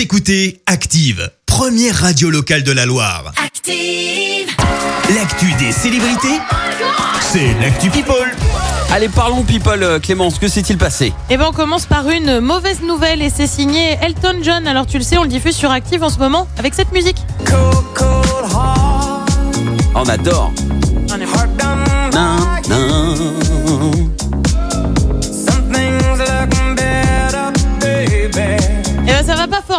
Vous écoutez Active, première radio locale de la Loire. Active. L'actu des célébrités, c'est l'actu People. Allez, parlons people, euh, Clémence, que s'est-il passé? Et ben on commence par une mauvaise nouvelle et c'est signé Elton John. Alors tu le sais, on le diffuse sur Active en ce moment avec cette musique. On adore.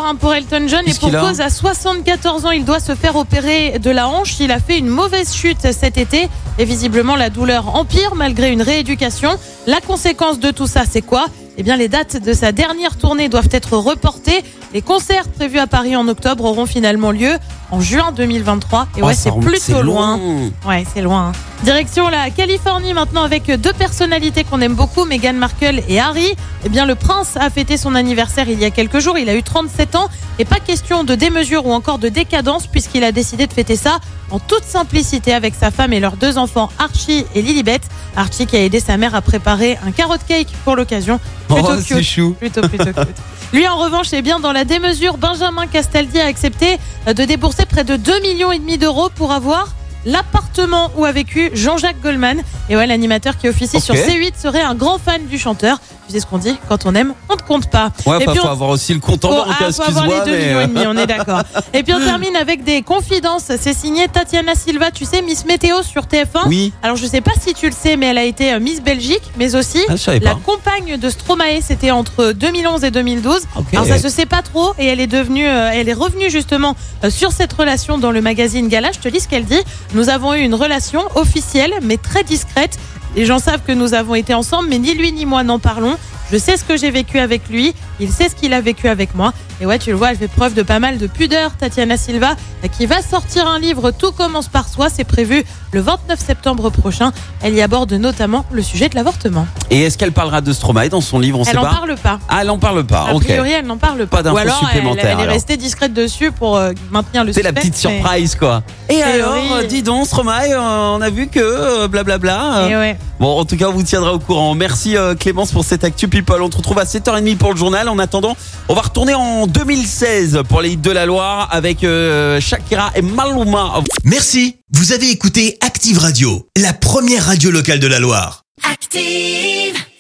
Hein, pour Elton John et pour cause à 74 ans, il doit se faire opérer de la hanche. Il a fait une mauvaise chute cet été et visiblement la douleur empire malgré une rééducation. La conséquence de tout ça, c'est quoi? Eh bien les dates de sa dernière tournée doivent être reportées. Les concerts prévus à Paris en octobre auront finalement lieu en juin 2023. Et Oh, ouais, c'est plutôt loin. Ouais, c'est loin. Direction la Californie maintenant avec deux personnalités qu'on aime beaucoup, Meghan Markle et Harry. Eh bien, le prince a fêté son anniversaire il y a quelques jours. Il a eu 37 ans et pas question de démesure ou encore de décadence puisqu'il a décidé de fêter ça en toute simplicité avec sa femme et leurs deux enfants Archie et Lilibet. Archie qui a aidé sa mère à préparer un carrot cake pour l'occasion. Plutôt Oh, cute. c'est chou. Plutôt, plutôt cute. Lui, en revanche, est bien dans la démesure. Benjamin Castaldi a accepté euh, de débourser près de 2 millions et demi d'euros pour avoir l'appartement où a vécu Jean-Jacques Goldman. Et ouais, l'animateur qui officie sur C8 serait un grand fan du chanteur. Tu sais ce qu'on dit quand on aime, on ne compte pas. Ouais, puis faut on- avoir aussi le compte en banque, ah, faut avoir les excuse-moi. 2 mais, millions et euh, demi, on est d'accord. Et puis on termine avec des confidences. C'est signé Tatiana Silva, tu sais, Miss Météo sur TF1. Oui, Alors je sais pas si tu le sais, mais elle a été euh, Miss Belgique, mais aussi Ah, la compagne de Stromae. C'était entre 2011 et 2012. Ok. Alors ça se sait pas trop et elle est devenue, euh, elle est revenue justement euh, sur cette relation dans le magazine Gala. Je te lis ce qu'elle dit. Nous avons eu une relation officielle mais très discrète. Les gens savent que nous avons été ensemble, mais ni lui ni moi n'en parlons. Je sais ce que j'ai vécu avec lui, il sait ce qu'il a vécu avec moi. Et ouais, tu le vois, elle fait preuve de pas mal de pudeur, Tatiana Silva, qui va sortir un livre Tout commence par soi. C'est prévu le 29 septembre prochain. Elle y aborde notamment le sujet de l'avortement. Et est-ce qu'elle parlera de Stromae dans son livre On Elle n'en parle pas. Ah, elle en parle pas. A priori, elle n'en parle pas. Pas d'infos Ou alors, elle, est restée discrète dessus pour euh, maintenir le C'est la petite mais- surprise, quoi. Et alors, euh, dis donc, Stromae, euh, on a vu que euh, blablabla. Ouais. Bon, en tout cas, on vous tiendra au courant. Merci Clémence pour cette Actu People. On te retrouve à 7h30 pour le journal. En attendant, on va retourner en 2016 pour les hits de la Loire avec euh, Shakira et Maluma. Merci, vous avez écouté Active Radio, la première radio locale de la Loire. Active.